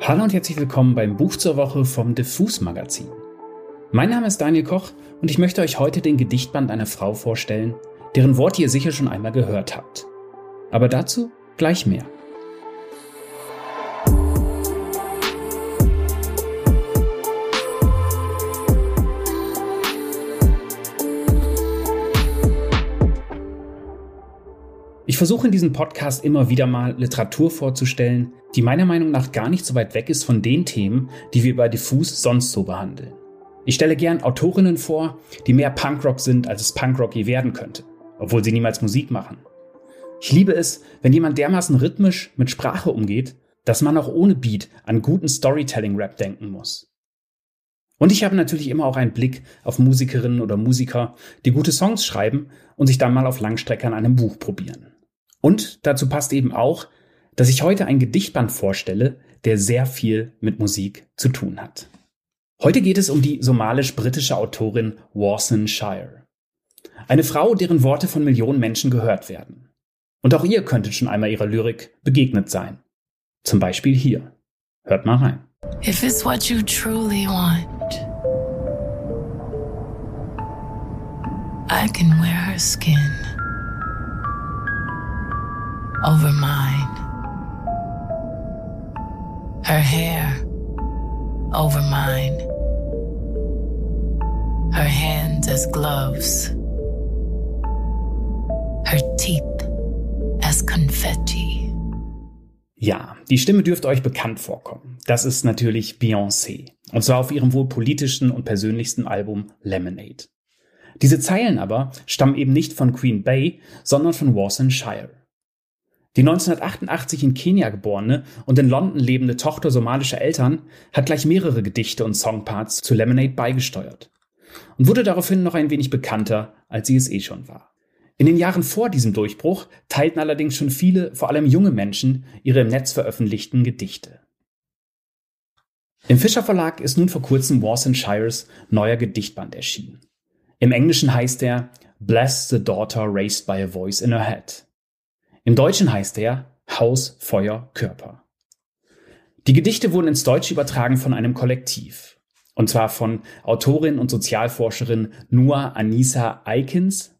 Hallo und herzlich willkommen beim Buch zur Woche vom Diffus Magazin. Mein Name ist Daniel Koch und ich möchte euch heute den Gedichtband einer Frau vorstellen, deren Wort ihr sicher schon einmal gehört habt. Aber dazu gleich mehr. Ich versuche in diesem Podcast immer wieder mal Literatur vorzustellen, die meiner Meinung nach gar nicht so weit weg ist von den Themen, die wir bei Diffus sonst so behandeln. Ich stelle gern Autorinnen vor, die mehr Punkrock sind, als es Punkrock je werden könnte, obwohl sie niemals Musik machen. Ich liebe es, wenn jemand dermaßen rhythmisch mit Sprache umgeht, dass man auch ohne Beat an guten Storytelling-Rap denken muss. Und ich habe natürlich immer auch einen Blick auf Musikerinnen oder Musiker, die gute Songs schreiben und sich dann mal auf Langstrecke an einem Buch probieren. Und dazu passt eben auch, dass ich heute ein Gedichtband vorstelle, der sehr viel mit Musik zu tun hat. Heute geht es um die somalisch-britische Autorin Warson Shire. Eine Frau, deren Worte von Millionen Menschen gehört werden. Und auch ihr könntet schon einmal ihrer Lyrik begegnet sein. Zum Beispiel hier. Hört mal rein. If it's what you truly want, I can wear her skin. Over mine. Her hair over mine. Her hands as gloves. Her teeth as confetti. Ja, die Stimme dürfte euch bekannt vorkommen. Das ist natürlich Beyoncé. Und zwar auf ihrem wohl politischsten und persönlichsten Album Lemonade. Diese Zeilen aber stammen eben nicht von Queen Bay, sondern von Warson Shire. Die 1988 in Kenia geborene und in London lebende Tochter somalischer Eltern hat gleich mehrere Gedichte und Songparts zu Lemonade beigesteuert und wurde daraufhin noch ein wenig bekannter, als sie es eh schon war. In den Jahren vor diesem Durchbruch teilten allerdings schon viele, vor allem junge Menschen, ihre im Netz veröffentlichten Gedichte. Im Fischer Verlag ist nun vor kurzem Wars and Shires neuer Gedichtband erschienen. Im Englischen heißt er Bless the Daughter Raised by a Voice in Her Head. Im Deutschen heißt er Haus, Feuer, Körper. Die Gedichte wurden ins Deutsche übertragen von einem Kollektiv. Und zwar von Autorin und Sozialforscherin Noah Anissa Eikens,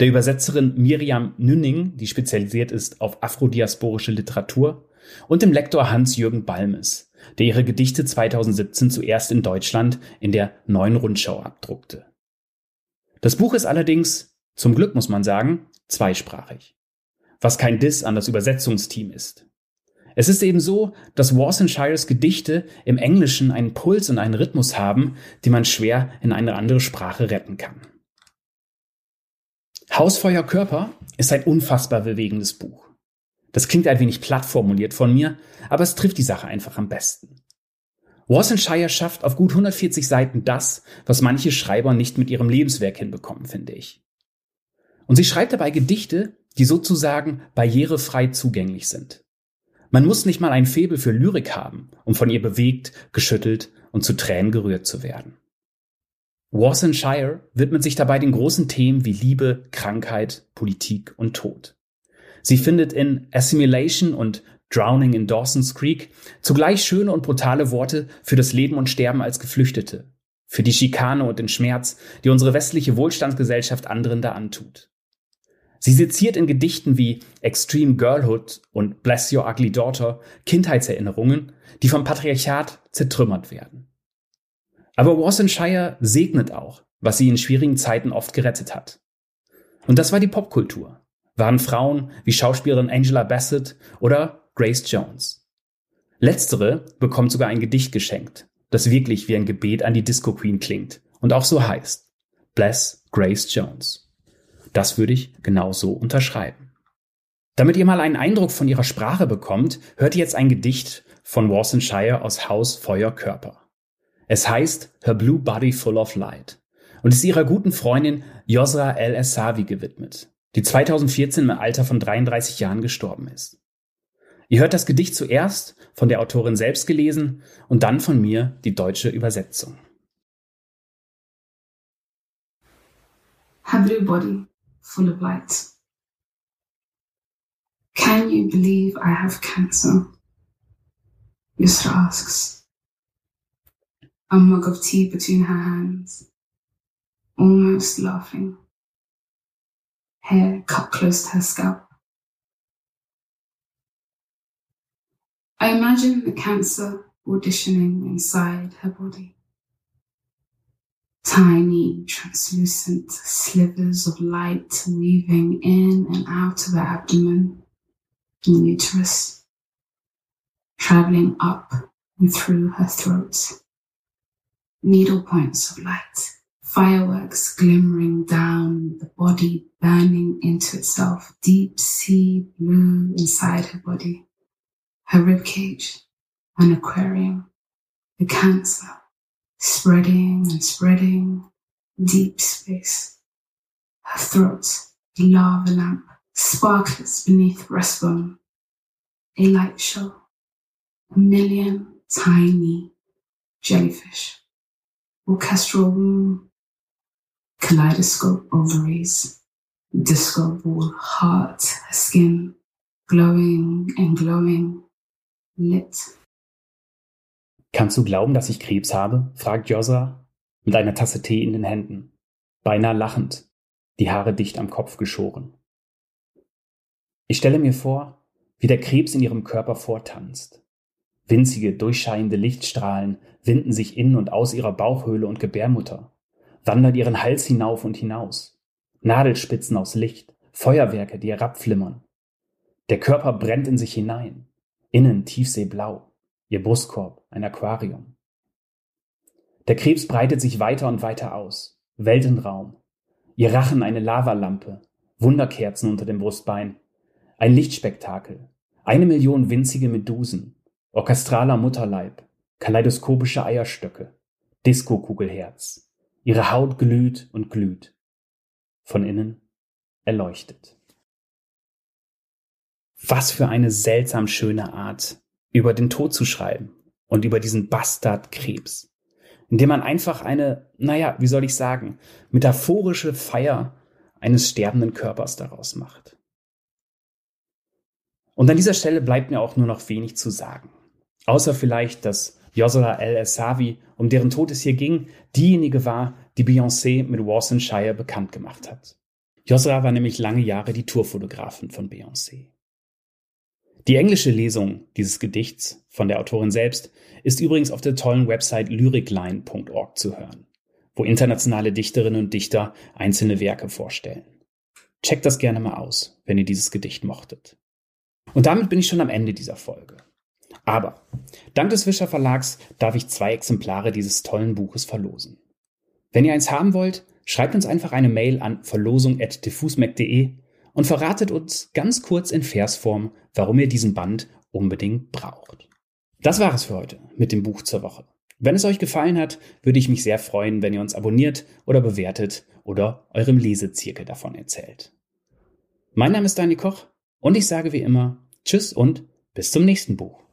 der Übersetzerin Miriam Nünning, die spezialisiert ist auf afrodiasporische Literatur, und dem Lektor Hans-Jürgen Balmes, der ihre Gedichte 2017 zuerst in Deutschland in der Neuen Rundschau abdruckte. Das Buch ist allerdings, zum Glück muss man sagen, zweisprachig was kein Diss an das Übersetzungsteam ist. Es ist eben so, dass Warsenshires Gedichte im Englischen einen Puls und einen Rhythmus haben, den man schwer in eine andere Sprache retten kann. Hausfeuer Körper ist ein unfassbar bewegendes Buch. Das klingt ein wenig platt formuliert von mir, aber es trifft die Sache einfach am besten. Warsenshire schafft auf gut 140 Seiten das, was manche Schreiber nicht mit ihrem Lebenswerk hinbekommen, finde ich. Und sie schreibt dabei Gedichte, die sozusagen barrierefrei zugänglich sind. Man muss nicht mal ein Febel für Lyrik haben, um von ihr bewegt, geschüttelt und zu Tränen gerührt zu werden. Warson Shire widmet sich dabei den großen Themen wie Liebe, Krankheit, Politik und Tod. Sie findet in Assimilation und Drowning in Dawson's Creek zugleich schöne und brutale Worte für das Leben und Sterben als Geflüchtete, für die Schikane und den Schmerz, die unsere westliche Wohlstandsgesellschaft anderen da antut. Sie seziert in Gedichten wie Extreme Girlhood und Bless Your Ugly Daughter Kindheitserinnerungen, die vom Patriarchat zertrümmert werden. Aber Shire segnet auch, was sie in schwierigen Zeiten oft gerettet hat. Und das war die Popkultur. Waren Frauen wie Schauspielerin Angela Bassett oder Grace Jones. Letztere bekommt sogar ein Gedicht geschenkt, das wirklich wie ein Gebet an die Disco Queen klingt und auch so heißt. Bless Grace Jones. Das würde ich genauso unterschreiben. Damit ihr mal einen Eindruck von ihrer Sprache bekommt, hört ihr jetzt ein Gedicht von Warson Shire aus Haus Feuer Körper. Es heißt Her Blue Body Full of Light und ist ihrer guten Freundin Yosra El Essavi gewidmet, die 2014 im Alter von 33 Jahren gestorben ist. Ihr hört das Gedicht zuerst von der Autorin selbst gelesen und dann von mir die deutsche Übersetzung. Her Blue Body full of light. Can you believe I have cancer? Yusra asks, a mug of tea between her hands, almost laughing, hair cut close to her scalp. I imagine the cancer auditioning inside her body. Tiny, translucent slivers of light weaving in and out of the abdomen. And uterus, traveling up and through her throat. Needle points of light, fireworks glimmering down, the body burning into itself, deep sea blue inside her body, her rib cage, an aquarium, the cancer spreading and spreading, deep space. Her throat, a lava lamp, sparkles beneath breastbone. A light show, a million tiny jellyfish, orchestral womb, kaleidoscope ovaries, disco ball heart, her skin, glowing and glowing, lit Kannst du glauben, dass ich Krebs habe? fragt Josa mit einer Tasse Tee in den Händen, beinahe lachend, die Haare dicht am Kopf geschoren. Ich stelle mir vor, wie der Krebs in ihrem Körper vortanzt. Winzige, durchscheinende Lichtstrahlen winden sich in und aus ihrer Bauchhöhle und Gebärmutter, wandern ihren Hals hinauf und hinaus. Nadelspitzen aus Licht, Feuerwerke, die herabflimmern. Der Körper brennt in sich hinein, innen tiefseeblau ihr Brustkorb ein Aquarium. Der Krebs breitet sich weiter und weiter aus, Weltenraum, ihr Rachen eine Lavalampe, Wunderkerzen unter dem Brustbein, ein Lichtspektakel, eine Million winzige Medusen, orchestraler Mutterleib, kaleidoskopische Eierstöcke, Diskokugelherz. Ihre Haut glüht und glüht. Von innen erleuchtet. Was für eine seltsam schöne Art, über den Tod zu schreiben und über diesen Bastardkrebs, indem man einfach eine, naja, wie soll ich sagen, metaphorische Feier eines sterbenden Körpers daraus macht. Und an dieser Stelle bleibt mir auch nur noch wenig zu sagen. Außer vielleicht, dass Yosala El Essavi, um deren Tod es hier ging, diejenige war, die Beyoncé mit Warsenshire bekannt gemacht hat. Yosala war nämlich lange Jahre die Tourfotografin von Beyoncé. Die englische Lesung dieses Gedichts von der Autorin selbst ist übrigens auf der tollen Website lyricline.org zu hören, wo internationale Dichterinnen und Dichter einzelne Werke vorstellen. Checkt das gerne mal aus, wenn ihr dieses Gedicht mochtet. Und damit bin ich schon am Ende dieser Folge. Aber dank des Fischer Verlags darf ich zwei Exemplare dieses tollen Buches verlosen. Wenn ihr eins haben wollt, schreibt uns einfach eine Mail an verlosung.diffusmac.de und verratet uns ganz kurz in Versform, warum ihr diesen Band unbedingt braucht. Das war es für heute mit dem Buch zur Woche. Wenn es euch gefallen hat, würde ich mich sehr freuen, wenn ihr uns abonniert oder bewertet oder eurem Lesezirkel davon erzählt. Mein Name ist Dani Koch und ich sage wie immer Tschüss und bis zum nächsten Buch.